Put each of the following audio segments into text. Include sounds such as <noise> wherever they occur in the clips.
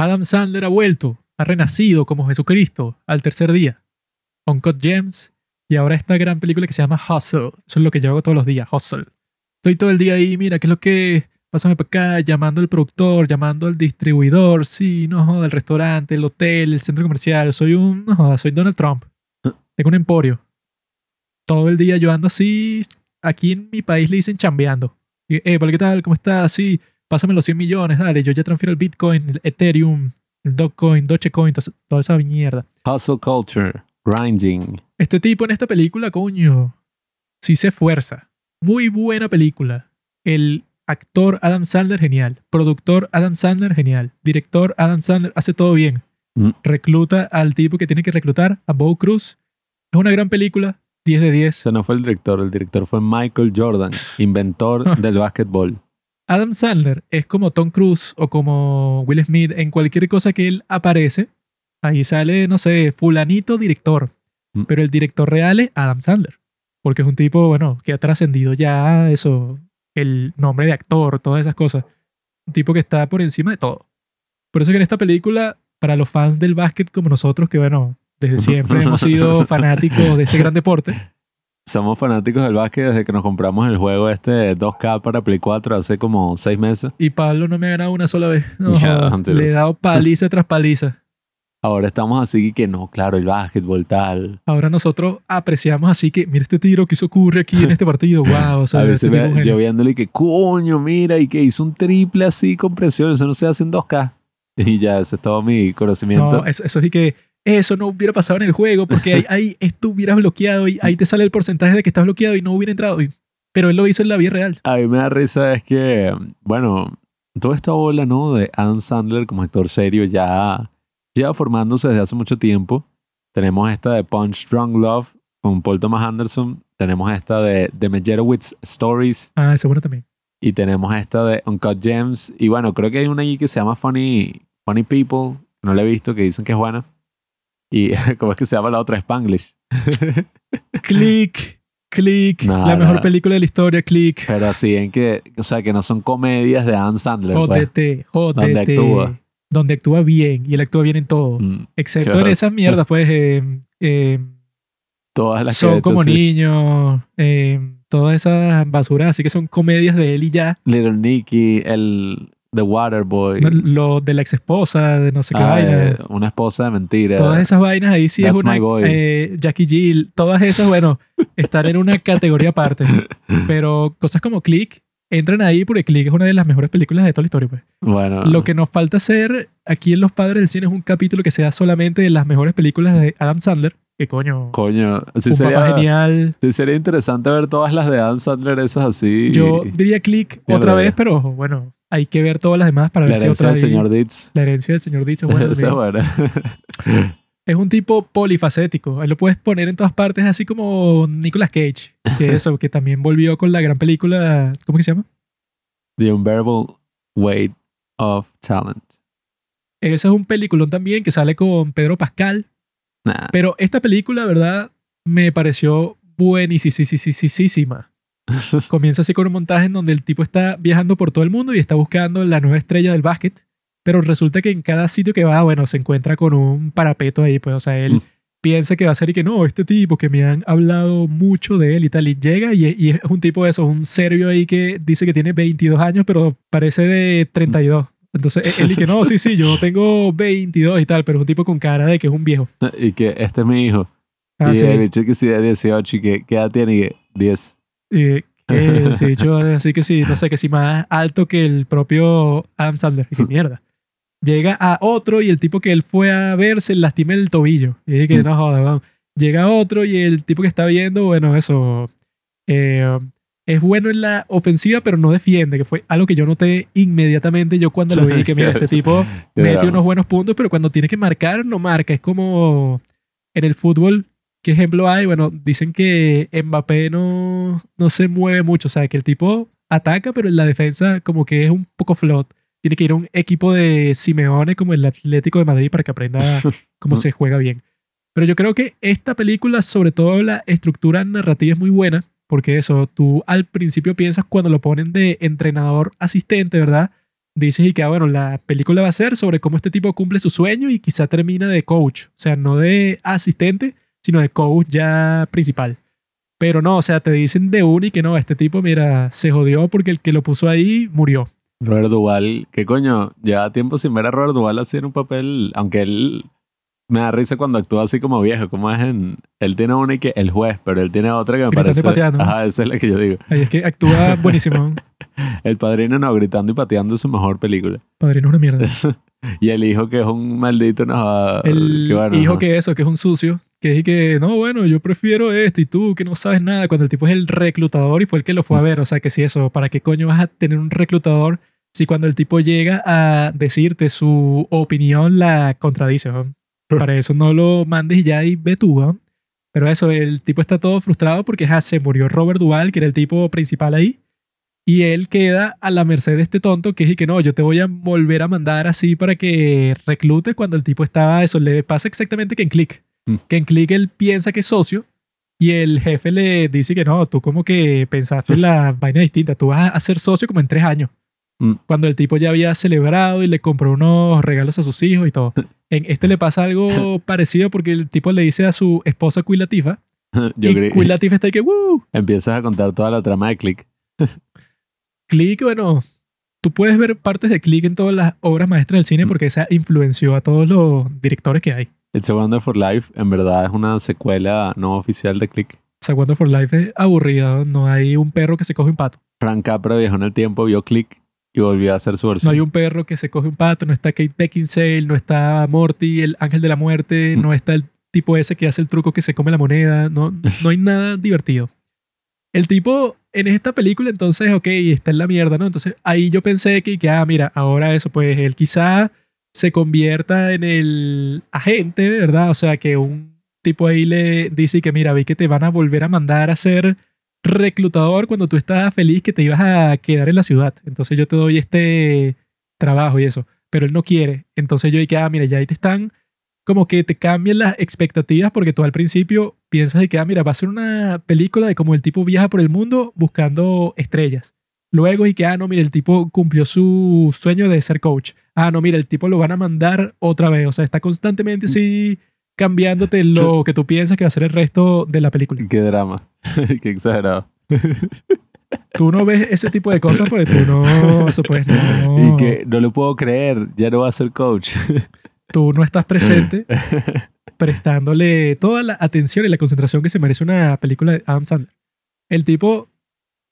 Adam Sandler ha vuelto, ha renacido como Jesucristo al tercer día. Uncut Gems y ahora esta gran película que se llama Hustle. Eso es lo que yo hago todos los días, Hustle. Estoy todo el día ahí, mira, ¿qué es lo que pásame para acá, llamando al productor, llamando al distribuidor, sí, no joda, el restaurante, el hotel, el centro comercial. Soy un, no joda, soy Donald Trump. Tengo un emporio. Todo el día yo ando así. Aquí en mi país le dicen chambeando. Eh, ¿qué tal? ¿Cómo estás? Sí, pásame los 100 millones, dale. Yo ya transfiero el Bitcoin, el Ethereum, el Dogecoin, Dogecoin, toda esa mierda. Hustle culture, grinding. Este tipo en esta película, coño, sí se esfuerza. Muy buena película. El actor Adam Sandler, genial. Productor Adam Sandler, genial. Director Adam Sandler, hace todo bien. Mm. Recluta al tipo que tiene que reclutar, a Bo Cruz. Es una gran película, 10 de 10. Ese no fue el director, el director fue Michael Jordan, inventor <laughs> del básquetbol. Adam Sandler es como Tom Cruise o como Will Smith en cualquier cosa que él aparece. Ahí sale, no sé, fulanito director. Mm. Pero el director real es Adam Sandler. Porque es un tipo, bueno, que ha trascendido ya eso, el nombre de actor, todas esas cosas. Un tipo que está por encima de todo. Por eso que en esta película, para los fans del básquet como nosotros, que bueno, desde <laughs> siempre hemos sido fanáticos de este gran deporte, Somos fanáticos del básquet desde que nos compramos el juego este 2K para Play 4 hace como seis meses. y Pablo no me ha ganado una sola vez. No, antes. le he dado paliza tras paliza. <laughs> Ahora estamos así que no, claro, el básquetbol tal. Ahora nosotros apreciamos así que, mira este tiro que se ocurre aquí en este partido. <laughs> Wow, o sea, a este veces yo viéndole que coño, mira, y que hizo un triple así con presión, eso no se hace en 2K. <laughs> Y ya, ese es todo mi conocimiento. No, eso, eso sí que eso no hubiera pasado en el juego porque ahí, <laughs> ahí esto hubieras bloqueado y ahí te sale el porcentaje de que estás bloqueado y no hubiera entrado. Y- pero él lo hizo en la vida real. A mí me da risa es que, bueno, toda esta ola, ¿no? De Adam Sandler como actor serio ya lleva formándose desde hace mucho tiempo. Tenemos esta de Punch Drunk Love con Paul Thomas Anderson. Tenemos esta de The Meyerowitz Stories. Ah, eso bueno también. Y tenemos esta de Uncut Gems. Y bueno, creo que hay una allí que se llama Funny, Funny People. No la he visto, que dicen que es buena. Y <laughs> ¿cómo es que se llama la otra? Spanglish. <laughs> Click, click. No, la mejor no. película de la historia, click. Pero así en que, o sea, que no son comedias de Adam Sandler. pues. Jódete, jódete. Donde actúa. Donde actúa bien y él actúa bien en todo. Mm, Excepto en esas mierdas, pues. eh, eh, Todas las que son hecho, como sí. niños. eh, todas esas basuras, así que son comedias de él y ya. Little Nicky, el The Waterboy. Lo de la ex esposa, de no sé qué ah, vaina. eh, una esposa de mentira. Todas esas vainas ahí sí That's es una. my boy. eh, Jackie Jill, todas esas, bueno, <laughs> están en una categoría aparte. Pero cosas como Click entran ahí porque Click es una de las mejores películas de toda la historia. Pues. Bueno, Lo que nos falta hacer aquí en Los Padres del Cine es un capítulo que sea solamente de las mejores películas de Adam Sandler. Que coño, coño, sí un papá sería, genial. sí sería interesante ver todas las de Adam Sandler, esas así. Yo diría Click otra vez, pero bueno, hay que ver todas las demás para la ver si herencia otra del vez- señor Ditz. La herencia del señor <laughs> Esa es buena. <laughs> es un tipo polifacético. Ahí lo puedes poner en todas partes, así como Nicolas Cage. Que <laughs> eso, que también volvió con la gran película. ¿Cómo que se llama? The Unbearable Weight of Talent. Ese es un peliculón también que sale con Pedro Pascal. Nah. Pero esta película, verdad, me pareció buenísima. Comienza así con un montaje en donde el tipo está viajando por todo el mundo y está buscando la nueva estrella del básquet. Pero resulta que en cada sitio que va, bueno, se encuentra con un parapeto ahí. Pues, o sea, él Mm. piensa que va a ser y que no, este tipo que me han hablado mucho de él y tal. Y llega y, y es un tipo de eso, un serbio ahí que dice que tiene 22 años, pero parece de 32. Entonces e- él y que no, sí, sí, yo tengo 22 y tal, pero es un tipo con cara de que es un viejo. <laughs> Y que este es mi hijo. Ah, y sí. el bicho que sí de 18 y que ¿qué edad tiene y que 10. Eh, que, sí, yo, <laughs> así que sí, no sé, que sí más alto que el propio Adam Sandler. Y que <laughs> mierda. Llega a otro y el tipo que él fue a ver se lastima el tobillo. Y dije que no joda, vamos. Llega otro y el tipo que está viendo, bueno, eso. eh, es bueno en la ofensiva, pero no defiende, que fue algo que yo noté inmediatamente yo cuando lo <laughs> vi, que mira, este tipo mete unos buenos puntos, pero cuando tiene que marcar, no marca. Es como en el fútbol, ¿qué ejemplo hay? Bueno, dicen que Mbappé no, no se mueve mucho, o sea, que el tipo ataca, pero en la defensa como que es un poco flot. Tiene que ir a un equipo de Simeone como el Atlético de Madrid para que aprenda <laughs> cómo se juega bien. Pero yo creo que esta película, sobre todo la estructura narrativa es muy buena, porque eso, tú al principio piensas cuando lo ponen de entrenador asistente, ¿verdad? dices y que, ah, bueno, la película va a ser sobre cómo este tipo cumple su sueño y quizá termina de coach. O sea, no de asistente, sino de coach ya principal. Pero no, o sea, te dicen de un y que no, este tipo, mira, se jodió porque el que lo puso ahí murió. Robert Duval, ¿qué coño? Lleva tiempo sin ver a Robert Duval así en un papel, aunque él me da risa cuando actúa así como viejo, como es en... Él tiene una y que el juez, pero él tiene otra que me Gritando y parece... pateando. Ajá, esa es la que yo digo. Ahí es que actúa <laughs> buenísimo. El padrino no, gritando y pateando es su mejor película. Padrino es una mierda. <laughs> Y el hijo que es un maldito no, El que bueno, hijo que eso, que es un sucio, que es que, no, bueno, yo prefiero este y tú que no sabes nada, cuando el tipo es el reclutador y fue el que lo fue a ver. O sea, que si eso, ¿para qué coño vas a tener un reclutador si cuando el tipo llega a decirte su opinión la contradice? ¿no? <laughs> Para eso no lo mandes y ya y ve tú. ¿no? Pero eso, el tipo está todo frustrado porque ja, se murió Robert Duvall, que era el tipo principal ahí. Y él queda a la merced de este tonto que es y que no, yo te voy a volver a mandar así para que reclutes cuando el tipo estaba, eso le pasa exactamente que en Click. Mm. Que en Click él piensa que es socio y el jefe le dice que no, tú como que pensaste la vaina distinta, tú vas a ser socio como en tres años. Mm. Cuando el tipo ya había celebrado y le compró unos regalos a sus hijos y todo. En este le pasa algo <laughs> parecido porque el tipo le dice a su esposa Queen Latifah <laughs> Yo y Latifah está ahí que, ¡Woo! <laughs> Empiezas a contar toda la trama de Click. Click, bueno, tú puedes ver partes de Click en todas las obras maestras del cine Mm. porque esa influenció a todos los directores que hay. It's a Wonderful Life en verdad es una secuela no oficial de Click. O sea, Wonder for Life es aburrida, ¿no? no hay un perro que se coge un pato. Frank Capra viajó en el tiempo, vio Click y volvió a hacer su No versión. hay un perro que se coge un pato, no está Kate Beckinsale, no está Morty, el ángel de la muerte, Mm. no está el tipo ese que hace el truco que se come la moneda, no, no hay nada divertido. El tipo en esta película entonces, ok, está en la mierda, ¿no? Entonces ahí yo pensé que, que ah, mira, ahora eso, pues él quizá se convierta en el agente, ¿verdad? O sea, que un tipo ahí le dice que mira, vi que te van a volver a mandar a ser reclutador cuando tú estabas feliz que te ibas a quedar en la ciudad. Entonces yo te doy este trabajo y eso. Pero él no quiere. Entonces yo dije, ah, mira, ya ahí te están como que te cambian las expectativas porque tú al principio piensas de que, ah, mira, va a ser una película de cómo el tipo viaja por el mundo buscando estrellas. Luego y que, ah, no, mira, el tipo cumplió su sueño de ser coach. Ah, no, mira, el tipo lo van a mandar otra vez. O sea, está constantemente así cambiándote lo que tú piensas que va a ser el resto de la película. Qué drama. <laughs> Qué exagerado. Tú no ves ese tipo de cosas porque tú no, eso pues no, Y que no lo puedo creer, ya no va a ser coach. <laughs> tú no estás presente <laughs> prestándole toda la atención y la concentración que se merece una película de Adam Sandler. El tipo,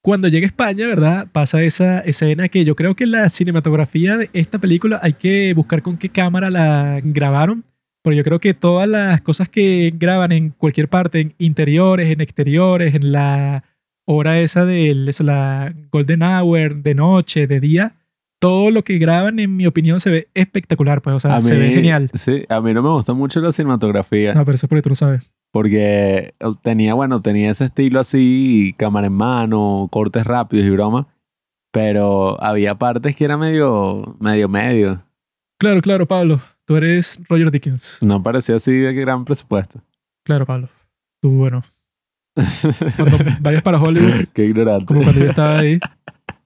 cuando llega a España, ¿verdad? Pasa esa escena que yo creo que la cinematografía de esta película hay que buscar con qué cámara la grabaron. Porque yo creo que todas las cosas que graban en cualquier parte, en interiores, en exteriores, en la hora esa de la Golden Hour, de noche, de día, todo lo que graban, en mi opinión, se ve espectacular. Pues, o sea, A se ve mí- genial. Sí, a mí no me gusta mucho la cinematografía. No, pero eso es porque tú lo sabes. Porque tenía, bueno, tenía ese estilo así, cámara en mano, cortes rápidos y broma. Pero había partes que era medio, medio, medio. Claro, claro, Pablo. Tú eres Roger Dickens. No parecía así de gran presupuesto. Claro, Pablo. Tú, bueno. <laughs> Cuando vayas para Hollywood, Qué ignorante. como cuando yo estaba ahí.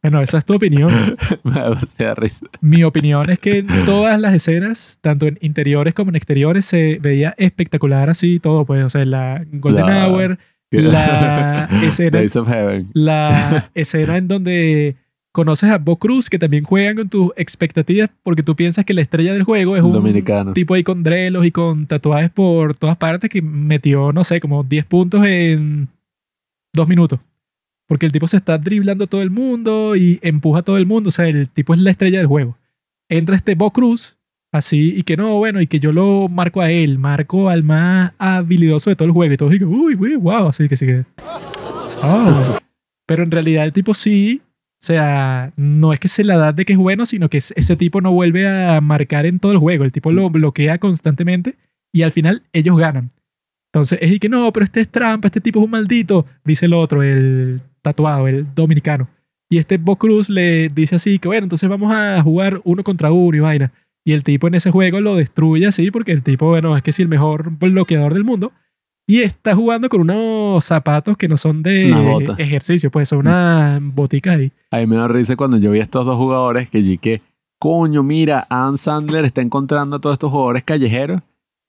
Bueno, esa es tu opinión. <laughs> me risa. Mi opinión es que en todas las escenas, tanto en interiores como en exteriores, se veía espectacular así todo, pues. O sea, la Golden La- Hour, la <laughs> escena, la <laughs> escena en donde conoces a Bo Cruz, que también juegan con tus expectativas porque tú piensas que la estrella del juego es un Dominicano. tipo ahí con drelos y con tatuajes por todas partes que metió, no sé, como 10 puntos en dos minutos. Porque el tipo se está driblando a todo el mundo y empuja a todo el mundo. O sea, el tipo es la estrella del juego. Entra este Bo Cruz, así, y que no, bueno, y que yo lo marco a él, marco al más habilidoso de todo el juego. Y todos digan, uy, uy, wow, así que sí que. Oh. Pero en realidad el tipo sí, o sea, no es que se la da de que es bueno, sino que es- ese tipo no vuelve a marcar en todo el juego. El tipo lo bloquea constantemente y al final ellos ganan. Entonces es y que no, pero este es trampa, este tipo es un maldito, dice el otro, el tatuado, el dominicano. Y este Bo Cruz le dice así que bueno, entonces vamos a jugar uno contra uno y vaina. Y el tipo en ese juego lo destruye así porque el tipo, bueno, es que sí, el mejor bloqueador del mundo. Y está jugando con unos zapatos que no son de ejercicio, pues son unas boticas ahí. A mí me da risa cuando yo vi a estos dos jugadores que yo que coño, mira, Adam Sandler está encontrando a todos estos jugadores callejeros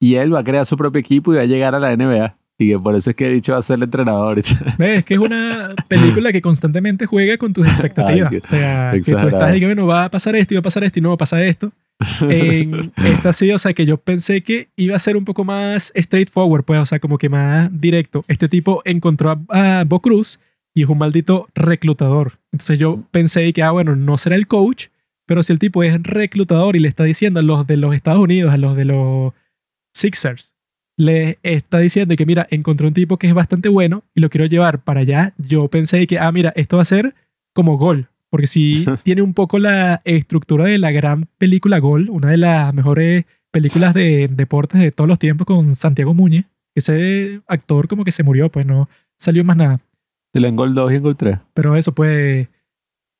y él va a crear su propio equipo y va a llegar a la NBA. Y que por eso es que he dicho va a ser el entrenador. <laughs> ¿Ves? Que es una película que constantemente juega con tus expectativas. Ay, o sea, que tú estás y que, bueno, va a pasar esto y va a pasar esto y no va a pasar esto. En <laughs> esta sí, o sea, que yo pensé que iba a ser un poco más straightforward, pues, o sea, como que más directo. Este tipo encontró a, a Bo Cruz y es un maldito reclutador. Entonces yo pensé que, ah, bueno, no será el coach, pero si el tipo es reclutador y le está diciendo a los de los Estados Unidos, a los de los Sixers, le está diciendo que, mira, encontré un tipo que es bastante bueno y lo quiero llevar para allá, yo pensé que, ah, mira, esto va a ser como Gol. Porque sí <laughs> tiene un poco la estructura de la gran película Gol, una de las mejores películas de deportes de todos los tiempos con Santiago Muñez. Ese actor como que se murió, pues no salió más nada. Se le en gol 2 y en gol 3. Pero eso, pues,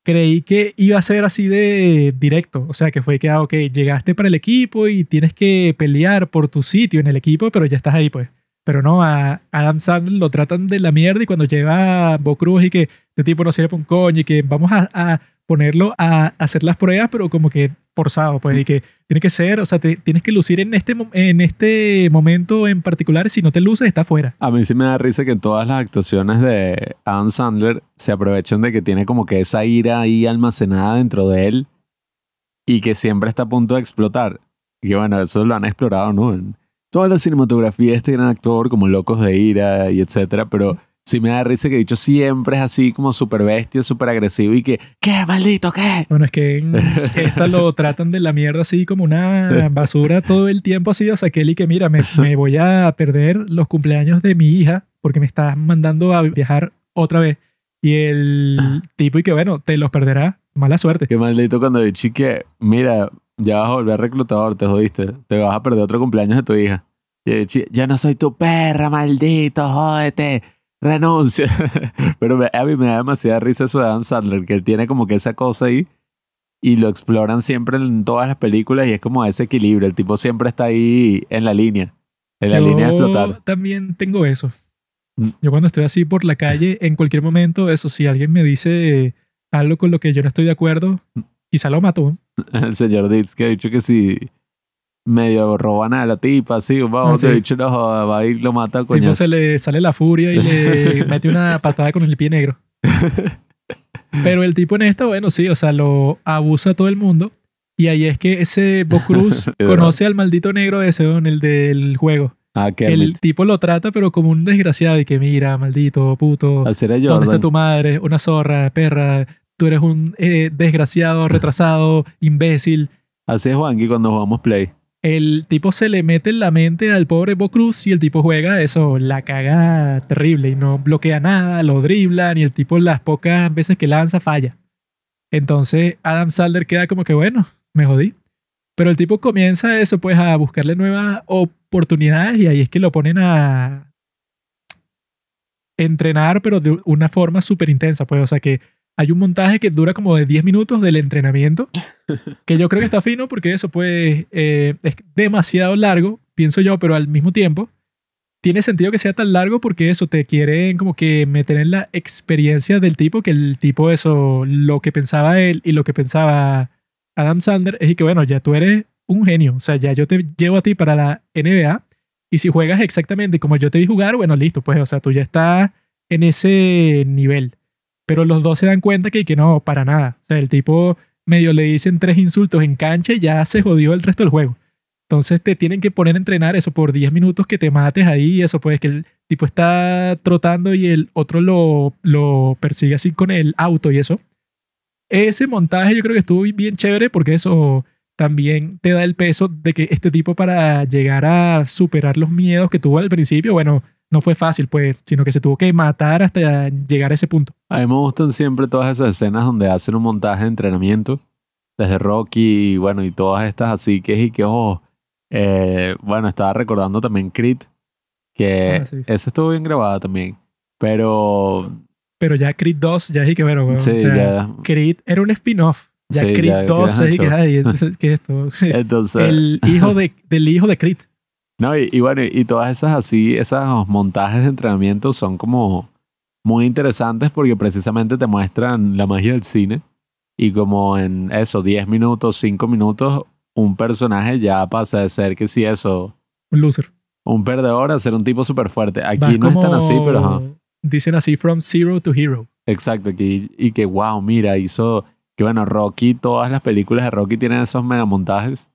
creí que iba a ser así de directo. O sea, que fue que, ah, ok, llegaste para el equipo y tienes que pelear por tu sitio en el equipo, pero ya estás ahí, pues. Pero no, a Adam Sandler lo tratan de la mierda y cuando llega a Bo Cruz y que este tipo no sirve para un coño y que vamos a ponerlo a hacer las pruebas, pero como que forzado, pues, y que tiene que ser, o sea, te- tienes que lucir en este, en este momento en particular, si no te luces, está fuera. A mí sí me da risa que en todas las actuaciones de Adam Sandler se aprovechan de que tiene como que esa ira ahí almacenada dentro de él y que siempre está a punto de explotar. Y que bueno, eso lo han explorado, ¿no? En toda la cinematografía de este gran actor, como Locos de Ira y etcétera, pero sí me da risa que dicho siempre es así como súper bestia, súper agresivo y que ¿qué, maldito, qué? Bueno, es que en <laughs> esta lo tratan de la mierda así como una basura todo el tiempo así. O sea, Kelly, que mira, me, me <laughs> voy a perder los cumpleaños de mi hija porque me estás mandando a viajar otra vez. Y el <laughs> tipo, y que bueno, te los perderá. Mala suerte. Qué maldito cuando dicho que mira, ya vas a volver reclutador, te jodiste, te vas a perder otro cumpleaños de tu hija. Y chi- yo no soy tu perra, maldito, jódete, renuncia. <laughs> Pero me- a mí me da demasiada risa eso de Adam Sandler, que él tiene como que esa cosa ahí y lo exploran siempre en todas las películas y es como ese equilibrio. El tipo siempre está ahí en la línea, en la Yo línea de explotar. también tengo eso. Mm. Yo cuando estoy así por la calle, en cualquier momento, eso, si alguien me dice algo con lo que yo no estoy de acuerdo, Mm. quizá lo mato. <laughs> El señor Ditz que ha dicho que si medio roban a la tipa, así, vamos, sí. dicho no, va y lo mata a Tipo se le sale la furia y le <laughs> mete una patada con el pie negro. Pero el tipo en esta, bueno, sí, o sea, lo abusa a todo el mundo. Y ahí es que ese Bo <laughs> Cruz conoce al maldito negro ese, ¿no? el del juego. Ah, El tipo lo trata, pero como un desgraciado. Y que mira, maldito, puto. ¿Dónde está tu madre? Una zorra, perra. Tú eres un eh, desgraciado, retrasado, imbécil. Así es Juanqui cuando jugamos Play. El tipo se le mete en la mente al pobre Bo Cruz y el tipo juega eso, la caga terrible y no bloquea nada, lo driblan y el tipo las pocas veces que lanza falla. Entonces Adam Sandler queda como que bueno, me jodí. Pero el tipo comienza eso pues a buscarle nuevas oportunidades y ahí es que lo ponen a entrenar pero de una forma súper intensa pues o sea que hay un montaje que dura como de 10 minutos del entrenamiento <laughs> que yo creo que está fino porque eso pues eh, es demasiado largo, pienso yo, pero al mismo tiempo tiene sentido que sea tan largo porque eso te quieren como que meter en la experiencia del tipo, que el tipo eso, lo que pensaba él y lo que pensaba Adam Sandler es que bueno, ya tú eres un genio, o sea, ya yo te llevo a ti para la NBA y si juegas exactamente como yo te vi jugar, bueno, listo, pues, o sea, tú ya estás en ese nivel. Pero los dos se dan cuenta que, que no, para nada. O sea, el tipo medio le dicen tres insultos en cancha y ya se jodió el resto del juego. Entonces te tienen que poner a entrenar eso por 10 minutos que te mates ahí y eso pues que el tipo está trotando y el otro lo, lo persigue así con el auto y eso. Ese montaje yo creo que estuvo bien chévere porque eso también te da el peso de que este tipo para llegar a superar los miedos que tuvo al principio, bueno, no fue fácil pues, sino que se tuvo que matar hasta llegar a ese punto. A mí me gustan siempre todas esas escenas donde hacen un montaje de entrenamiento. Desde Rocky, y bueno, y todas estas así que es y que, oh, eh, bueno, estaba recordando también Creed, que Ah, sí. esa estuvo bien grabada también. Pero, Pero ya Creed 2, ya dije que bueno, weón, sí, o sea, ya. Creed era un spin-off. Ya Sí, Creed ya 2, quedas ya dije, ancho. ay, entonces, <laughs> ¿qué es esto? Entonces, el hijo de, <laughs> del hijo de Creed. No, y, y bueno, y todas esas así, esos montajes de entrenamiento son como muy interesantes porque precisamente te muestran la magia del cine Y como en eso, 10 minutos, 5 minutos, un personaje ya pasa de ser que si eso, Un loser. un perdedor a ser un tipo súper fuerte. Vas Aquí no es tan como- así, pero ajá. Dicen así, from zero to hero. Exacto, y que wow, mira, hizo que bueno, Rocky, todas las películas de Rocky tienen esos megamontajes.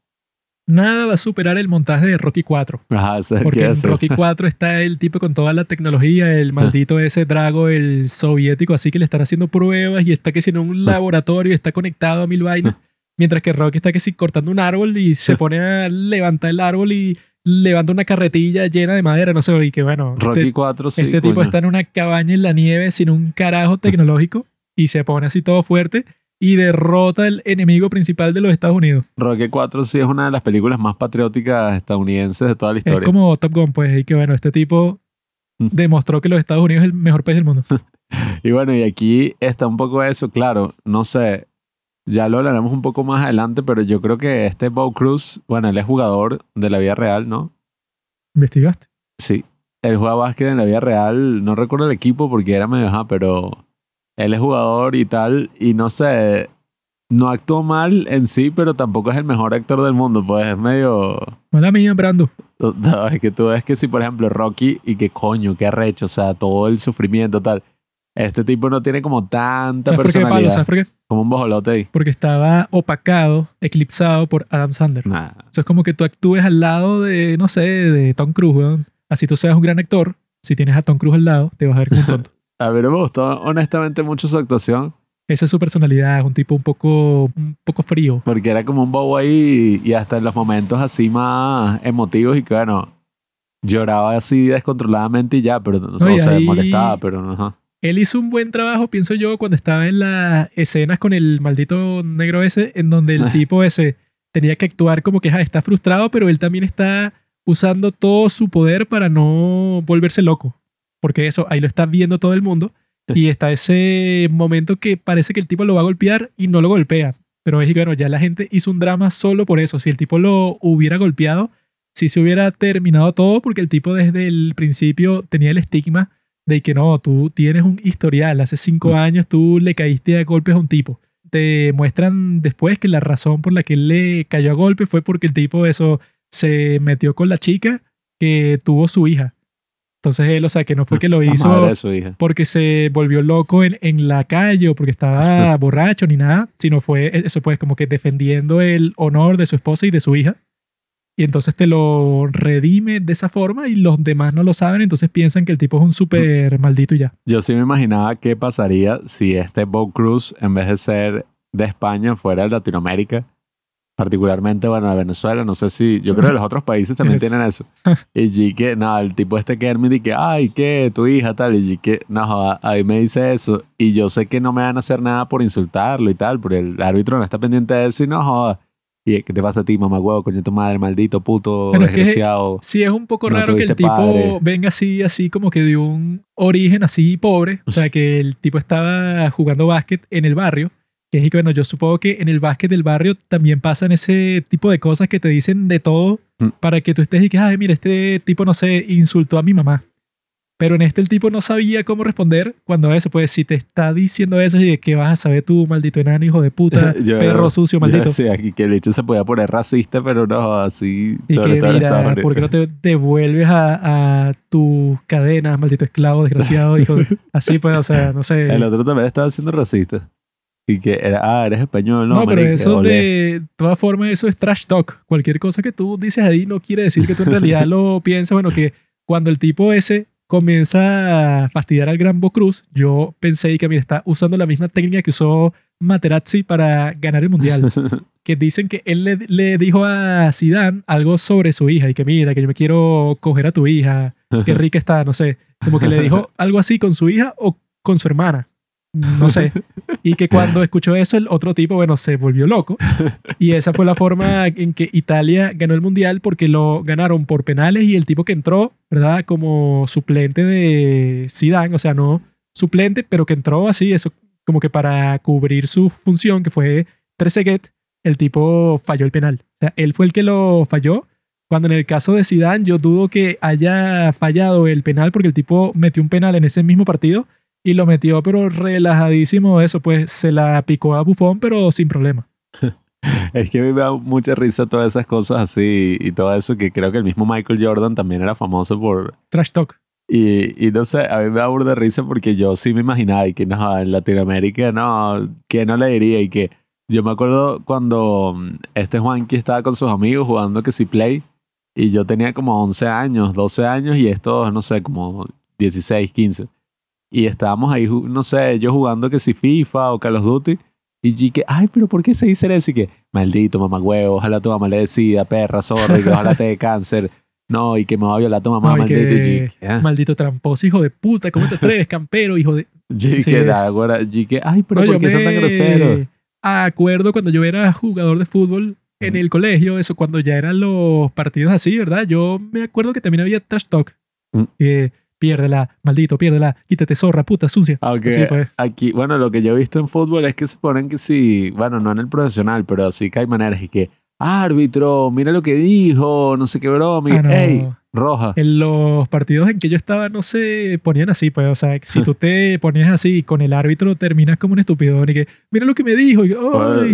Nada va a superar el montaje de Rocky 4. Ajá, eso Porque que en hacer. Rocky 4 está el tipo con toda la tecnología, el maldito ese Drago, el soviético, así que le están haciendo pruebas y está que si en un laboratorio está conectado a mil vainas. Mientras que Rocky está que si cortando un árbol y se pone a levantar el árbol y levanta una carretilla llena de madera, no sé, y que bueno, Rocky este, 4, sí. este tipo está en una cabaña en la nieve sin un carajo tecnológico y se pone así todo fuerte y derrota al enemigo principal de los Estados Unidos. Rocky 4 sí es una de las películas más patrióticas estadounidenses de toda la Es historia. como Top Gun, pues, y que bueno, este tipo Mm. demostró que los Estados Unidos es el mejor país del mundo. <laughs> Y bueno, y aquí está un poco eso, claro, no sé, ya lo hablaremos un poco más adelante, pero yo creo que este Bo Cruz, bueno, él es jugador de la vida real, ¿no? ¿Investigaste? Sí, él juega básquet en la vida real, no recuerdo el equipo porque era medio, pero él es jugador y tal, y no sé, no actuó mal en sí, pero tampoco es el mejor actor del mundo, pues es medio... Mala mía, Brando. No, es que tú ves que si, por ejemplo, Rocky y que coño, qué arrecho, o sea, todo el sufrimiento, tal. Este tipo no tiene como tanta ¿Sabes por qué, personalidad. Pablo? ¿Sabes por qué? Como un bojolote ahí. Porque estaba opacado, eclipsado por Adam Sandler. Nah. Eso es como que tú actúes al lado de, no sé, de Tom Cruise, weón. Así tú seas un gran actor. Si tienes a Tom Cruise al lado, te vas a ver como un tonto. <laughs> A mí no me gustó honestamente mucho su actuación, Esa es su personalidad, es un tipo un poco, un poco frío. porque era como un bobo ahí y, hasta en los momentos así más emotivos y que bueno, lloraba así descontroladamente y ya, pero no, No, y se molestaba, pero no. ajá. Él hizo un buen trabajo, pienso yo, cuando estaba en las escenas con el maldito negro ese, en donde el tipo ese tenía que actuar como que "Ah, está frustrado, pero él también está usando todo su poder para no volverse loco. Porque eso, ahí lo está viendo todo el mundo. Y está ese momento que parece que el tipo lo va a golpear y no lo golpea. Pero es que, bueno, ya la gente hizo un drama solo por eso. Si el tipo lo hubiera golpeado, si se hubiera terminado todo, porque el tipo desde el principio tenía el estigma de que no, tú tienes un historial, hace cinco Mm. años tú le caíste a golpes a un tipo. Te muestran después que la razón por la que él le cayó a golpe fue porque el tipo eso se metió con la chica que tuvo su hija. Entonces él, o sea, que no fue que lo hizo su porque se volvió loco en, en la calle o porque estaba <laughs> borracho ni nada, sino fue eso pues como que defendiendo el honor de su esposa y de su hija. Y entonces te lo redime de esa forma y los demás no lo saben, entonces piensan que el tipo es un súper maldito y ya. Yo sí me imaginaba qué pasaría si este Bob Cruz, en vez de ser de España, fuera de Latinoamérica. Particularmente, bueno, de Venezuela, no sé si. Yo creo que los otros países también Eso. tienen eso. <laughs> Y que, no, el tipo este Kermit y que, ay, ¿qué? Tu hija, tal. Y que, no, joda, ahí me dice eso. Y yo sé que no me van a hacer nada por insultarlo y tal, porque el árbitro no está pendiente de eso y no, joda. ¿Y qué te pasa a ti, mamá huevo, coño tu madre, maldito, puto, Bueno, es que- desgraciado? Sí, es un poco No raro que el tipo padre. venga así, así como que de un origen así pobre. O sea, que el tipo estaba jugando básquet en el barrio. Que es que, bueno, yo supongo que en el básquet del barrio también pasan ese tipo de cosas que te dicen de todo Mm. para que tú estés y que, ay, mira, este tipo, no sé, insultó a mi mamá. Pero en este el tipo no sabía cómo responder cuando eso, pues si te está diciendo eso y de que vas a saber tú, maldito enano, hijo de puta, <laughs> Yo- perro sucio, maldito. aquí que el hecho se podía poner racista, pero no, así. Y sobre que mira. ¿por qué no te devuelves a, a tus cadenas, maldito esclavo, desgraciado, hijo de... <laughs> Así pues, o sea, no sé. El otro también estaba siendo racista. Y que era, ah, eres español, no, No, pero marica, eso de todas formas, eso es trash talk. Cualquier cosa que tú dices ahí no quiere decir que tú en realidad lo <laughs> piensas. Bueno, que cuando el tipo ese comienza a fastidiar al gran Bo Cruz, yo pensé que mira, está usando la misma técnica que usó Materazzi para ganar el mundial. <laughs> que dicen que él le, le dijo a Zidane algo sobre su hija y que mira, que yo me quiero coger a tu hija, qué rica está, no sé. Como que le dijo <laughs> algo así con su hija o con su hermana. No sé. Y que cuando escuchó eso, el otro tipo, bueno, se volvió loco. Y esa fue la forma en que Italia ganó el mundial porque lo ganaron por penales y el tipo que entró, ¿verdad? Como suplente de Zidane, o sea, no suplente, pero que entró así, eso como que para cubrir su función, que fue Trezeguet, el tipo falló el penal. O sea, él fue el que lo falló. Cuando en el caso de Zidane, yo dudo que haya fallado el penal porque el tipo metió un penal en ese mismo partido y lo metió, pero relajadísimo eso, pues se la picó a Bufón, pero sin problema. <laughs> Es que a mí me da mucha risa todas esas cosas así y todo eso que creo que el mismo Michael Jordan también era famoso por... Trash talk. Y, y no sé, a mí me da burda risa porque yo sí me imaginaba y que no, en Latinoamérica no, que no le diría y que yo me acuerdo cuando mm, este Juanqui estaba con sus amigos jugando que si play y yo tenía como 11 años, 12 años y estos, no sé, como 16, 15. Y estábamos ahí, no sé, yo jugando que si FIFA o Call of Duty. Y yo que, ay, pero ¿por qué se dice eso? Y que, maldito mamagüevo, ojalá tu mamá le decida, perra, zorra, y que ojalá te dé cáncer. No, y que me va a violar tu mamá, No, y maldito. Y que- yo que, ah. Maldito tramposo, hijo de puta, ¿cómo te atreves, campero, hijo de... <laughs> Yo Sí. que, da, güera, yo que, ay, pero No, ¿por qué son tan groseros? Acuerdo cuando yo era jugador de fútbol en el colegio, eso cuando ya eran los partidos así, ¿verdad? Yo me acuerdo que también había trash talk. Mm. Eh, piérdela, maldito, piérdela, quítate zorra, puta, sucia. Aunque Sí, pues. aquí, bueno, lo que yo he visto en fútbol es que se ponen que sí, bueno, no en el profesional, pero así que hay maneras y que, árbitro, mira lo que dijo, no sé qué broma, Ah, no. ey, roja. En los partidos en que yo estaba no se ponían así, pues, o sea, si tú <laughs> te ponías así con el árbitro terminas como un estupidón y que, mira lo que me dijo, y.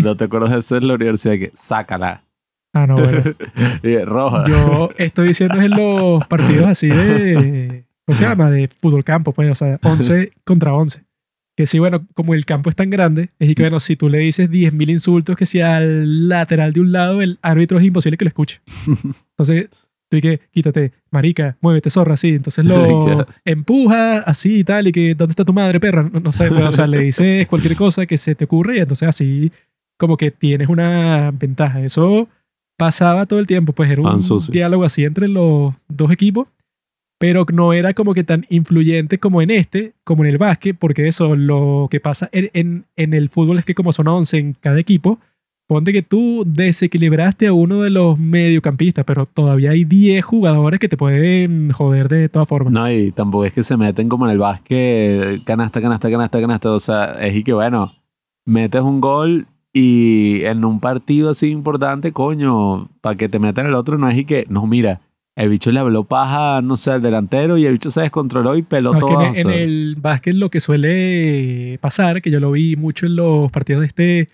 ¿No te acuerdas de en la universidad? Que, sácala. Ah, no, bueno. <laughs> Y, roja. Yo estoy diciendo en los partidos así de, ¿cómo se llama? De fútbol campo, pues, o sea, <laughs> 11 contra 11. Que sí, bueno, como el campo es tan grande, es que, bueno, si tú le dices 10.000 insultos que si al lateral de un lado, el árbitro es imposible que lo escuche. <laughs> Entonces, tú y que, quítate, marica, muévete, zorra, así. Entonces lo empuja así y tal, y que, ¿dónde está tu madre, perra? No, no sé, pues, o sea, le dices cualquier cosa que se te ocurre y entonces así como que tienes una ventaja. Eso pasaba todo el tiempo, pues era un diálogo así entre los dos equipos, pero no era como que tan influyente como en este, como en el básquet, porque eso, lo que pasa en, en, en el fútbol es que como son 11 en cada equipo, ponte que tú desequilibraste a uno de los mediocampistas, pero todavía hay 10 jugadores que te pueden joder de todas formas. No, y tampoco es que se meten como en el básquet, canasta, canasta, canasta, canasta. O sea, es y que bueno, metes un gol y en un partido así importante, coño, para que te metan el otro, no es y que, no, mira, el bicho le habló paja, no sé, al delantero y el bicho se descontroló y peló No, es que todo. en, o en el básquet lo que suele pasar, que yo lo vi mucho en los partidos de este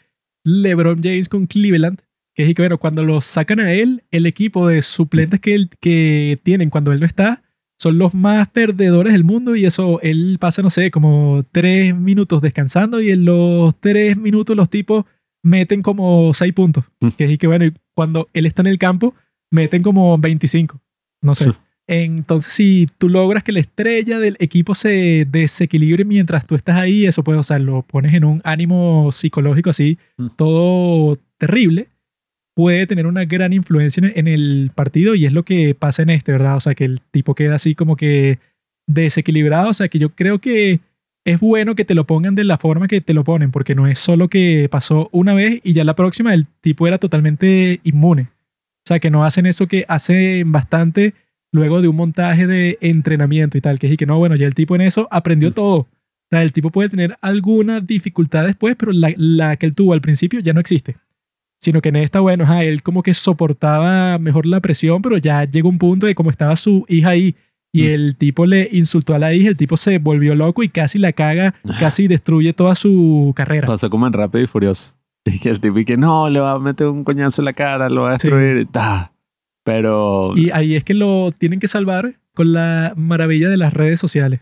LeBron James con Cleveland, que es que, bueno, cuando lo sacan a él, el equipo de suplentes que, él, que tienen cuando él no está son los más perdedores del mundo y eso, él pasa, no sé, como tres minutos descansando y en los tres minutos los tipos meten como seis puntos. Mm. Que es que, bueno, cuando él está en el campo, meten como 25. No sé. Entonces, si tú logras que la estrella del equipo se desequilibre mientras tú estás ahí, eso puede, o sea, lo pones en un ánimo psicológico así, Mm. todo terrible, puede tener una gran influencia en, en el partido y es lo que pasa en este, ¿verdad? O sea, que el tipo queda así como que desequilibrado, o sea, que yo creo que es bueno que te lo pongan de la forma que te lo ponen, porque no es solo que pasó una vez y ya la próxima el tipo era totalmente inmune. O sea, que no hacen eso que hacen bastante luego de un montaje de entrenamiento y tal, que es y que no, bueno, ya el tipo en eso aprendió Mm. todo. O sea, el tipo puede tener alguna dificultad después, pero la, la que él tuvo al principio ya no existe. Sino que en esta, bueno, ajá, él como que soportaba mejor la presión, pero ya llegó un punto de como estaba su hija ahí y Mm. el tipo le insultó a la hija, el tipo se volvió loco y casi la caga, <laughs> casi destruye toda su carrera. Pasó como en Rápido y Furioso. <laughs> Y que el tipo y que no, le va a meter un coñazo en la cara, lo va a Sí. destruir y ta. Pero Y ahí es que lo tienen que salvar con la maravilla de las redes sociales.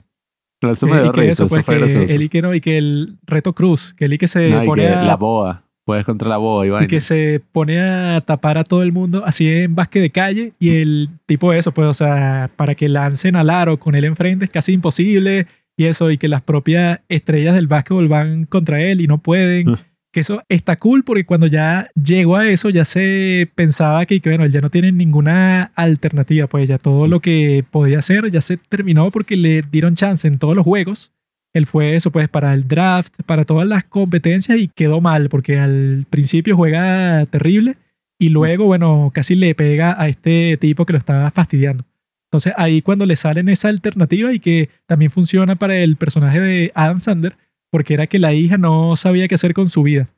pero eso me dio risa, eso, eso pues, fue que gracioso. él y que no, y que el reto cruz, que él y que se No, pone que a, la boa, puedes contra la boa y y que se pone a tapar a todo el mundo así en básquet de calle y el tipo de eso, pues, o sea, para que lancen al aro con él enfrente es casi imposible y eso, y que las propias estrellas del básquetbol van contra él y no pueden. Que eso está cool porque cuando ya llegó a eso ya se pensaba que, que, bueno, él ya no tiene ninguna alternativa, pues ya todo lo que podía hacer ya se terminó porque le dieron chance en todos los juegos. Él fue eso, pues, para el draft, para todas las competencias y quedó mal porque al principio juega terrible y luego, bueno, casi le pega a este tipo que lo estaba fastidiando. Entonces ahí cuando le salen esa alternativa y que también funciona para el personaje de Adam Sandler, porque era que la hija no sabía qué hacer con su vida.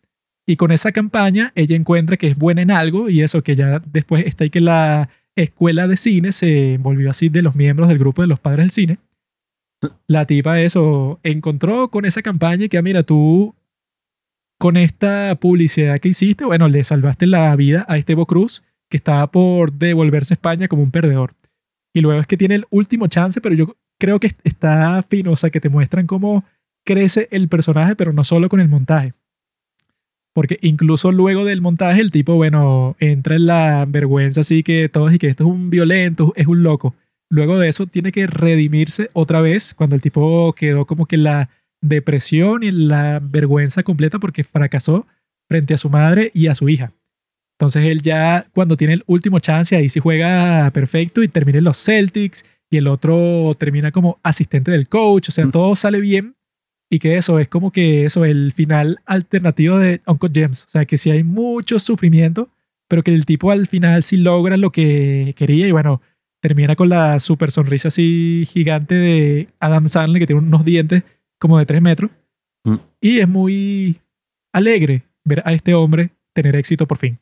Y con esa campaña ella encuentra que es buena en algo y eso que ya después está ahí que la escuela de cine se volvió así de los miembros del grupo de los padres del cine. la tipa eso encontró con esa campaña que, ah, mira, tú con esta publicidad que hiciste, bueno, le salvaste la vida a Esteban Cruz, que estaba por devolverse a España como un perdedor. Y luego es que tiene el último chance, pero yo creo que está fino, o sea, que te muestran cómo crece el personaje, pero no solo con el montaje. Porque incluso luego del montaje, el tipo, bueno, entra en la vergüenza así que todos y que esto es un violento, es un loco. Luego de eso tiene que redimirse otra vez cuando el tipo quedó como que la depresión y la vergüenza completa porque fracasó frente a su madre y a su hija. Entonces él ya cuando tiene el último chance ahí sí juega perfecto y termina en los Celtics y el otro termina como asistente del coach, o sea, todo sale bien y que eso es como que eso, el final alternativo de Uncle James, o sea, que sí hay mucho sufrimiento, pero que el tipo al final sí logra lo que quería y bueno, termina con la super sonrisa así gigante de Adam Sandler que tiene unos dientes como de tres metros Mm. y es muy alegre ver a este hombre tener éxito por fin.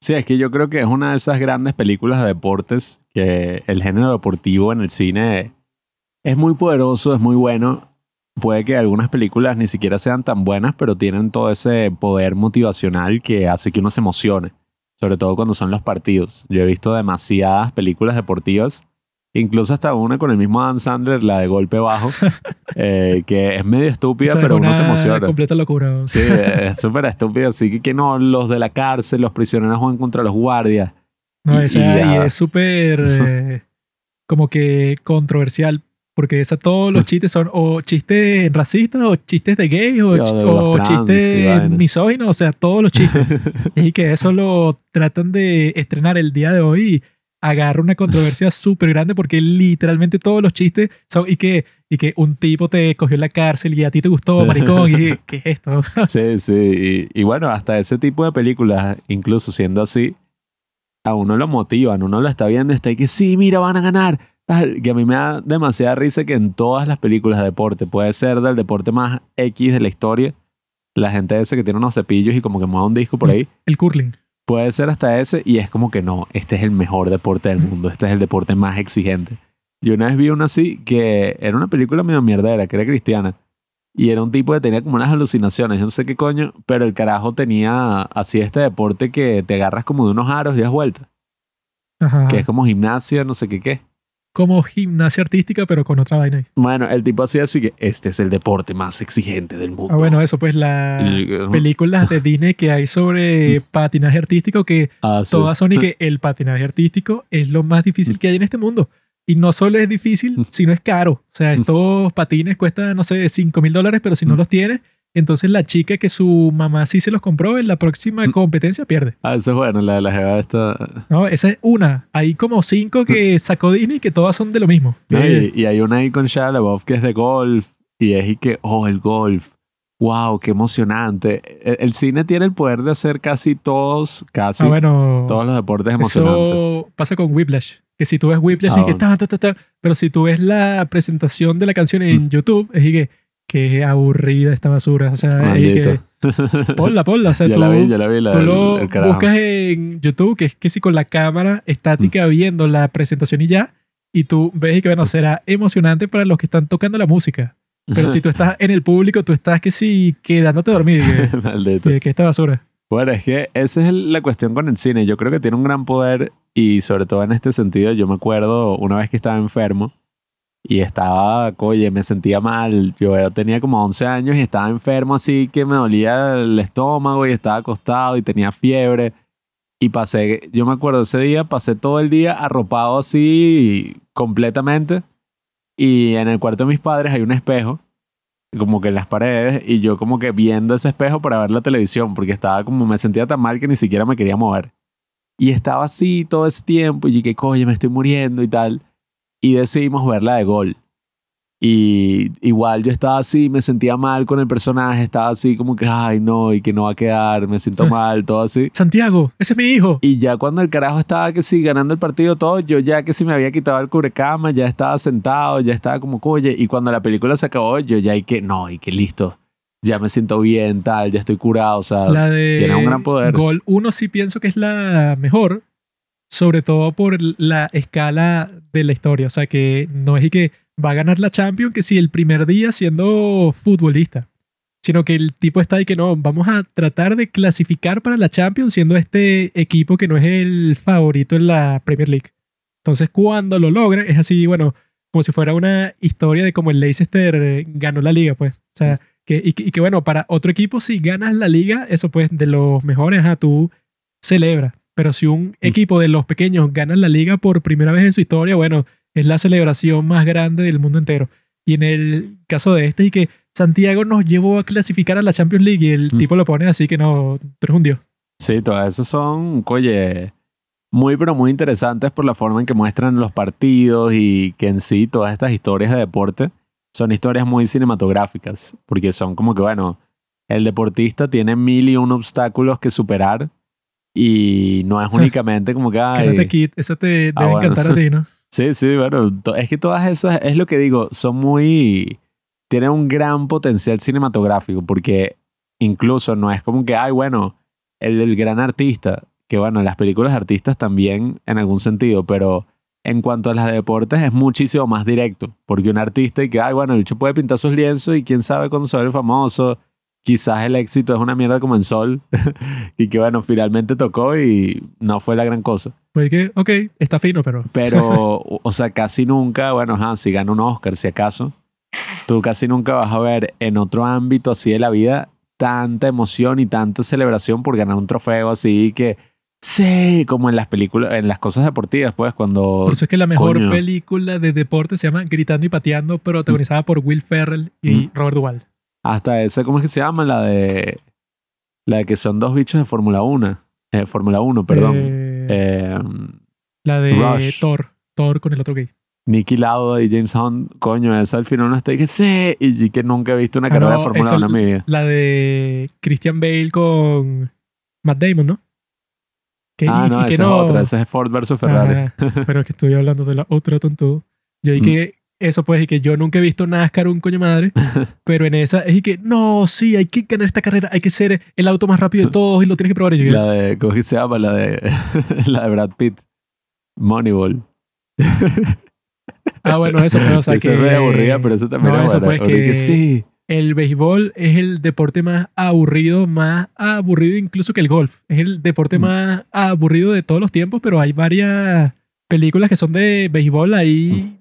Sí, es que yo creo que es una de esas grandes películas de deportes que el género deportivo en el cine es muy poderoso, es muy bueno. Puede que algunas películas ni siquiera sean tan buenas, pero tienen todo ese poder motivacional que hace que uno se emocione, sobre todo cuando son los partidos. Yo he visto demasiadas películas deportivas, incluso hasta una con el mismo Adam Sandler, la de golpe bajo, <laughs> eh, que es medio estúpida, O sea, pero es uno se una emociona. completa locura. Sí, es <laughs> súper estúpido. Así que, que no, los de la cárcel, los prisioneros juegan contra los guardias. No, Y- esa- y y, es súper eh, como que controversial. Porque esa, todos los <laughs> chistes son o chistes racistas o chistes de gays o, ch- o trans chistes misóginos. O sea, todos los chistes. <laughs> y que eso lo tratan de estrenar el día de hoy y agarra una controversia <laughs> súper grande porque literalmente todos los chistes son y que, y que un tipo te cogió en la cárcel y a ti te gustó, maricón. y ¿qué es esto? Sí, sí. Y, y bueno, hasta ese tipo de películas, incluso siendo así, a uno lo motivan, uno lo está viendo y está ahí que sí, mira, van a ganar. Que a mí me da demasiada risa que en todas las películas de deporte, puede ser del deporte más X de la historia, la gente ese que tiene unos cepillos y como que mueve un disco por ahí, El curling. puede ser hasta ese y es como que no, este es el mejor deporte del mundo, este es el deporte más exigente. Yo una vez vi uno así que era una película medio mierdera, que era cristiana. Y era un tipo que tenía como unas alucinaciones, yo no sé qué coño, pero el carajo tenía así este deporte que te agarras como de unos aros y das vueltas, que es como gimnasia, no sé qué qué. Como gimnasia artística, pero con otra vaina ahí. Bueno, el tipo hacía así que este es el deporte más exigente del mundo. Ah, bueno, eso pues las películas de Disney que hay sobre <laughs> patinaje artístico, que Ah, sí. todas son y que <laughs> el patinaje artístico es lo más difícil que hay en este mundo. Y no solo es difícil, <laughs> sino es caro. O sea, estos patines cuestan, no sé, 5 mil dólares, pero si no los tienes, entonces la chica que su mamá sí se los compró en la próxima competencia pierde. Ah, eso es bueno, la de la jeva esta. No, esa es una. Hay como cinco que sacó Disney que todas son de lo mismo. No, Eh, y, y hay una ahí con Shia LaBeouf que es de golf y es y que, oh, el golf. Wow, qué emocionante. El, el cine tiene el poder de hacer casi todos, casi ah, bueno. todos los deportes emocionantes. Eso pasa con Whiplash. Que si tú ves Whiplash Ah, y que bueno. ta, ta, ta, ta, pero si tú ves la presentación de la canción Mm. en YouTube, es y que qué aburrida esta basura. O sea, que, <laughs> ponla, ponla. O sea, <laughs> ya tú, la vi, ya la vi. La, tú el- lo el carajo. buscas en YouTube, que es que si con la cámara estática viendo la presentación y ya, y tú ves y que, bueno, será emocionante para los que están tocando la música. Pero si tú estás en el público, tú estás que si quedándote dormido. que- <laughs> Maldito. que, que esta basura. Bueno, es que esa es el- la cuestión con el cine. Yo creo que tiene un gran poder y sobre todo en este sentido, yo me acuerdo una vez que estaba enfermo y estaba, oye, me sentía mal. Yo tenía como 11 años y estaba enfermo así que me dolía el estómago y estaba acostado y tenía fiebre. Y pasé, yo me acuerdo ese día, pasé todo el día arropado así completamente. Y en el cuarto de mis padres hay un espejo como que en las paredes y yo como que viendo ese espejo para ver la televisión porque estaba como me sentía tan mal que ni siquiera me quería mover. Y estaba así todo ese tiempo y que coño me estoy muriendo y tal. Y decidimos verla de gol. Y igual yo estaba así, me sentía mal con el personaje, estaba así como que, ay no, y que no va a quedar, me siento <laughs> mal, todo así. Santiago, ese es mi hijo. Y ya cuando el carajo estaba que sí ganando el partido todo, yo ya que sí me había quitado el cubrecama, ya estaba sentado, ya estaba como coye. Y cuando la película se acabó, yo ya y que no, y que listo, ya me siento bien, tal, ya estoy curado, o sea, La de tiene un gran poder. Gol 1 sí pienso que es la mejor, sobre todo por la escala de la historia. O sea, que no es y que va a ganar la Champions que si el primer día siendo futbolista. Sino que el tipo está ahí que no, vamos a tratar de clasificar para la Champions siendo este equipo que no es el favorito en la Premier League. Entonces, cuando lo logra, es así, bueno, como si fuera una historia de cómo el Leicester ganó la liga, pues. O sea, que, y, y que bueno, para otro equipo, si ganas la liga, eso pues de los mejores, a tú celebras. Pero si un equipo de los pequeños gana la liga por primera vez en su historia, bueno, es la celebración más grande del mundo entero. Y en el caso de este, y que Santiago nos llevó a clasificar a la Champions League y el Mm. tipo lo pone así que no, tú eres un dios. Sí, todas esas son, oye, muy pero muy interesantes por la forma en que muestran los partidos y que en sí todas estas historias de deporte son historias muy cinematográficas, porque son como que, bueno, el deportista tiene mil y un obstáculos que superar y no es <laughs> únicamente como que, ay, Kid, eso te debe Ah, bueno. encantar a ti, ¿no? Sí, sí, bueno, es que todas esas, es lo que digo, son muy, tienen un gran potencial cinematográfico, porque incluso no es como que, ay, bueno, el, el gran artista, que bueno, las películas de artistas también en algún sentido, pero en cuanto a las de deportes es muchísimo más directo, porque un artista y que, ay, bueno, el bicho puede pintar sus lienzos y quién sabe cuándo se va a ver famoso, quizás el éxito es una mierda como en Sol, <laughs> y que bueno, finalmente tocó y no fue la gran cosa. Pues que, ok, está fino, pero <laughs> Pero, o sea, casi nunca, bueno, ajá, si gana un Oscar, si acaso, tú casi nunca vas a ver en otro ámbito así de la vida tanta emoción y tanta celebración por ganar un trofeo así que, sí, como en las películas, en las cosas deportivas, pues, cuando... por eso es que la mejor coño. película de deporte se llama Gritando y Pateando, protagonizada por Will Ferrell y Mm. Robert Duvall. Hasta ese, ¿cómo es que se llama? La de... La de que son dos bichos de Fórmula 1. Eh, Fórmula 1, perdón. Eh, Eh, la de Rush. Thor. Thor con el otro gay. Nicky Lauda y James Hunt, coño, esa al final no está y que sí, y que nunca he visto una Ah, carrera no, de Fórmula eso- 1 en mi vida. La de Christian Bale con Matt Damon, ¿no? Que, Ah, y- no, y que esa no- es otra, esa es Ford versus Ferrari. Pero es que estoy hablando de la otra tonto. Yo <laughs> Mm. dije que eso pues y que yo nunca he visto NASCAR un coño madre, <laughs> pero en esa es y que no, sí, hay que ganar esta carrera, hay que ser el auto más rápido de todos y lo tienes que probar. Y yo, La de, ¿cómo que se llama? La de, <laughs> la de Brad Pitt. Moneyball. <laughs> ah, bueno, eso pues, o sea Esa que es re aburrida, pero eso también no, es eso pues Porque que- sí. el béisbol es el deporte más aburrido, más aburrido incluso que el golf. Es el deporte Mm. más aburrido de todos los tiempos, pero hay varias películas que son de béisbol, hay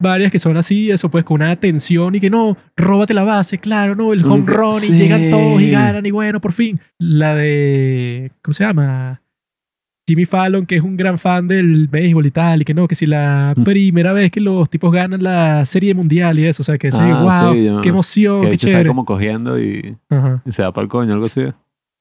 varias que son así, eso pues con una tensión y que no, róbate la base, claro, no, el home run sí. y llegan todos y ganan y bueno, por fin. La de, ¿cómo se llama? Jimmy Fallon, que es un gran fan del béisbol y tal, y que no, que si la Mm. primera vez que los tipos ganan la serie mundial y eso, o sea, que Ah, wow, sí, yo- qué emoción, Que qué hecho está chévere. como cogiendo y, se va para el coño, algo así.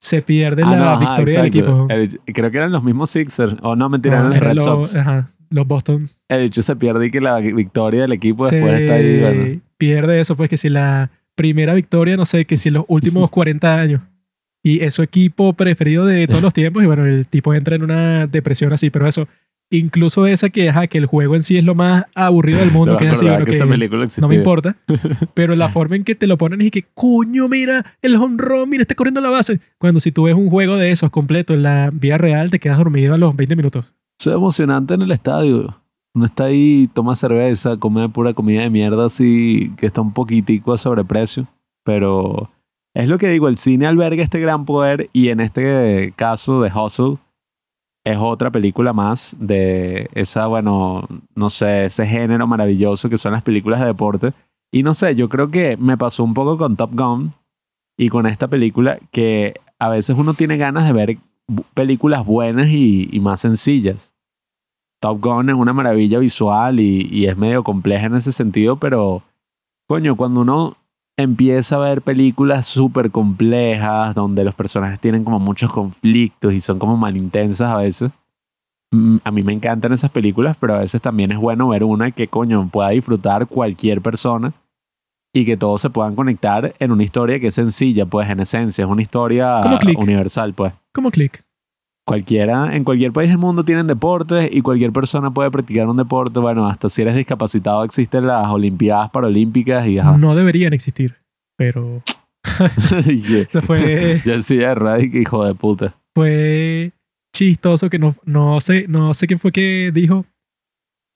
Se pierde Ah, la no, ajá, victoria del equipo. El- creo que eran los mismos Sixers. O no, mentira, No, eran los Red Sox. ajá, los Boston. El hecho se pierde y que la victoria del equipo se después está ahí. Bueno. pierde eso, pues que si la primera victoria, no sé, que si los últimos <laughs> 40 años. Y es su equipo preferido de todos los tiempos. Y bueno, el tipo entra en una depresión así, pero eso. Incluso esa que, ajá, que el juego en sí es lo más aburrido del <laughs> mundo, No que es así, bueno, que que esa película existía. no me importa. <laughs> Pero la forma en que te lo ponen es que, coño, mira, el home run, mira, está corriendo la base. Cuando si tú ves un juego de esos completo en la vida real, te quedas dormido a los 20 minutos. Eso es emocionante en el estadio. Uno está ahí, toma cerveza, come pura comida de mierda así, que está un poquitico a sobreprecio. Pero es lo que digo, el cine alberga este gran poder y en este caso de Hustle es otra película más de esa, bueno, no sé, ese género maravilloso que son las películas de deporte. Y no sé, yo creo que me pasó un poco con Top Gun y con esta película que a veces uno tiene ganas de ver películas buenas y, y más sencillas. Top Gun es una maravilla visual y, y es medio compleja en ese sentido, pero coño, cuando uno empieza a ver películas súper complejas, donde los personajes tienen como muchos conflictos y son como malintensas a veces, mm, a mí me encantan esas películas, pero a veces también es bueno ver una que coño pueda disfrutar cualquier persona y que todos se puedan conectar en una historia que es sencilla, pues en esencia, es una historia universal, pues. Como click. Cualquiera, en cualquier país del mundo tienen deportes y cualquier persona puede practicar un deporte. Bueno, hasta si eres discapacitado existen las Olimpiadas Paralímpicas y ajá. No deberían existir. Pero <laughs> eso fue, <laughs> Yo sí hijo de puta. fue chistoso que no, no sé, no sé quién fue que dijo.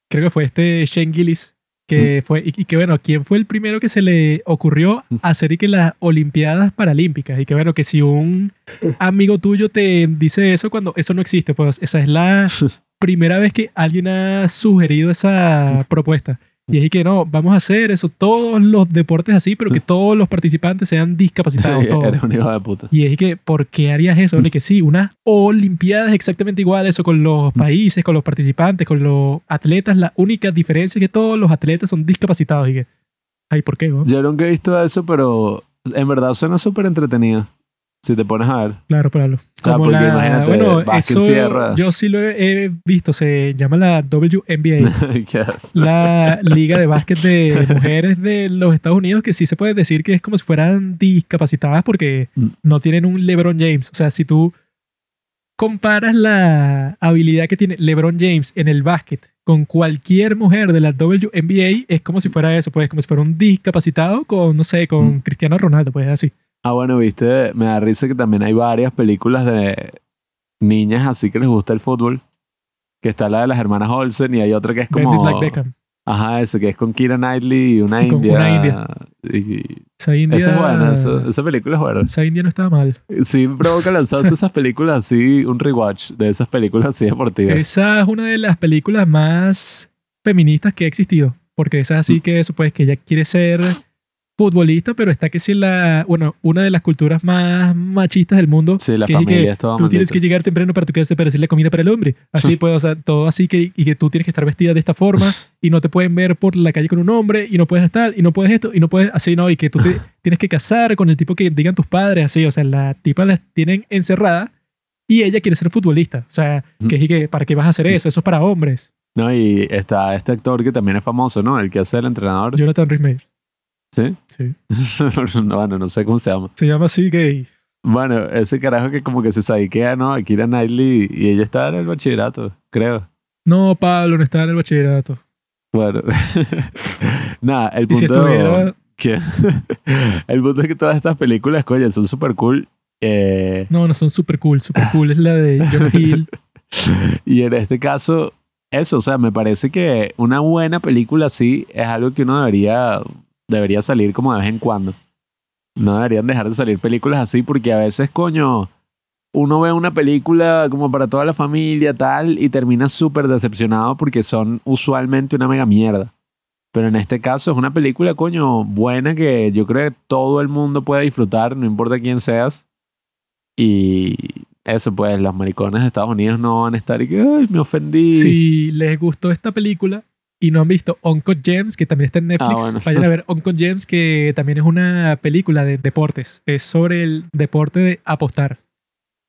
Creo que fue este Shane Gillis. Que fue, y, y que bueno, ¿quién fue el primero que se le ocurrió hacer y que las Olimpiadas Paralímpicas? Y que bueno, que si un amigo tuyo te dice eso cuando eso no existe, pues esa es la <laughs> primera vez que alguien ha sugerido esa propuesta. Y es que no, vamos a hacer eso, todos los deportes así, pero que todos los participantes sean discapacitados. <laughs> todos. Eres un hijo de puta. Y es que, ¿por qué harías eso? Que sí, unas Olimpiadas exactamente igual, eso con los países, con los participantes, con los atletas. La única diferencia es que todos los atletas son discapacitados. Y que, ay, ¿por qué? güey? Yo nunca he visto eso, pero en verdad suena súper entretenido. Si te pones a ver. Claro, claro. Claro, Como porque la, imagínate, bueno, eso yo sí lo he, visto, se llama la WNBA, ¿Qué <laughs> haces? la liga de básquet de <laughs> mujeres de los Estados Unidos, que sí se puede decir que es como si fueran discapacitadas porque Mm. no tienen un LeBron James. O sea, si tú comparas la habilidad que tiene LeBron James en el básquet con cualquier mujer de la WNBA, es como si fuera eso, pues como si fuera un discapacitado con, no sé, con Mm. Cristiano Ronaldo, pues así. Ah, bueno, viste, me da risa que también hay varias películas de niñas así que les gusta el fútbol. Que está la de las hermanas Olsen y hay otra que es como... like Beckham. Ajá, ese que es con Kira Knightley y una Y india. una india. Y- Esa India, Esa es buena, esa, esa película es buena. esa India no estaba mal. Sí, provoca lanzarse esas <laughs> películas así, un rewatch de esas películas así deportivas. Esa es una de las películas más feministas que ha existido. Porque esa es así que eso, pues, que ella quiere ser futbolista, pero está que si la, bueno, una de las culturas más machistas del mundo. Sí, la que es familia que es toda Tú tienes que llegar temprano para tu casa para hacer la comida para el hombre. Así, pues, o sea, todo así que, y que tú tienes que estar vestida de esta forma <laughs> y no te pueden ver por la calle con un hombre y no puedes estar y no puedes esto y no puedes así, no, y que tú te <laughs> tienes que casar con el tipo que digan tus padres, así, o sea, la tipa la tienen encerrada y ella quiere ser futbolista. O sea, que es y que, ¿para qué vas a hacer eso? Eso es para hombres. No, y está este actor que también es famoso, ¿no? El que hace el entrenador. Jonathan Rhys. ¿Sí? Sí. no, <laughs> bueno, no sé cómo se llama. Se llama así gay. Bueno, ese carajo que como que se sadiquea, ¿no? Akira Knightley y ella está en el bachillerato, creo. No, Pablo no estaba en el bachillerato. Bueno, <laughs> nada, el Y si punto, estuviera, que, <laughs> el punto es que todas estas películas, coño, son súper cool. eh, no, no son super cool. Super cool es la de Jonah Hill. y en este caso, eso, o sea, me parece que una buena película así es algo que uno debería, debería salir como de vez en cuando. No deberían dejar de salir películas así porque a veces, coño, uno ve una película como para toda la familia, tal, y termina súper decepcionado porque son usualmente una mega mierda. Pero en este caso es una película, coño, buena que yo creo que todo el mundo puede disfrutar, no importa quién seas. Y eso, pues, los maricones de Estados Unidos no van a estar y que, me ofendí. Si les gustó esta película y no han visto Uncut Gems, que también está en Netflix, Ah, bueno. vayan a ver <laughs> Uncut Gems, que también es una película de deportes. Es sobre el deporte de apostar.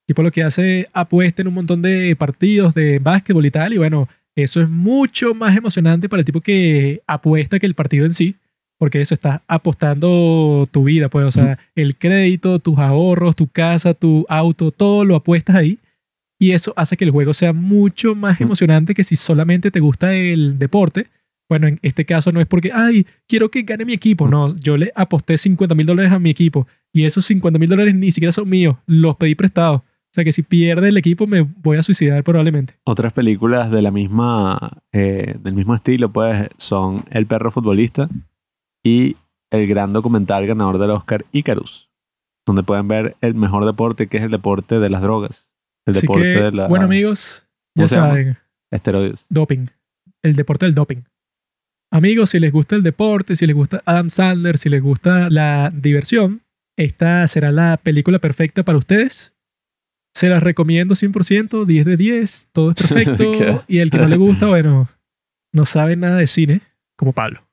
Tipo lo que hace apuesta en un montón de partidos de básquetbol y tal. Y bueno, eso es mucho más emocionante para el tipo que apuesta que el partido en sí. Porque eso está apostando tu vida, pues, o sea, el crédito, tus ahorros, tu casa, tu auto, todo lo apuestas ahí. Y eso hace que el juego sea mucho más emocionante que si solamente te gusta el deporte. Bueno, en este caso no es porque, ay, quiero que gane mi equipo. No, yo le aposté 50 mil dólares a mi equipo y esos 50 mil dólares ni siquiera son míos, los pedí prestados. O sea que si pierde el equipo me voy a suicidar probablemente. Otras películas de la misma, eh, del mismo estilo, pues, son El perro futbolista y el gran documental ganador del Oscar, Icarus, donde pueden ver el mejor deporte, que es el deporte de las drogas. El Así deporte que, de la bueno amigos, ya saben, esteroides. doping. El deporte del doping. Amigos, si les gusta el deporte, si les gusta Adam Sandler, si les gusta la diversión, esta será la película perfecta para ustedes. Se las recomiendo 100%, 10 de 10, todo es perfecto. <laughs> Y el que no le gusta, bueno, no sabe nada de cine, como Pablo.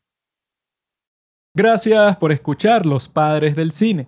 Gracias por escuchar Los Padres del Cine.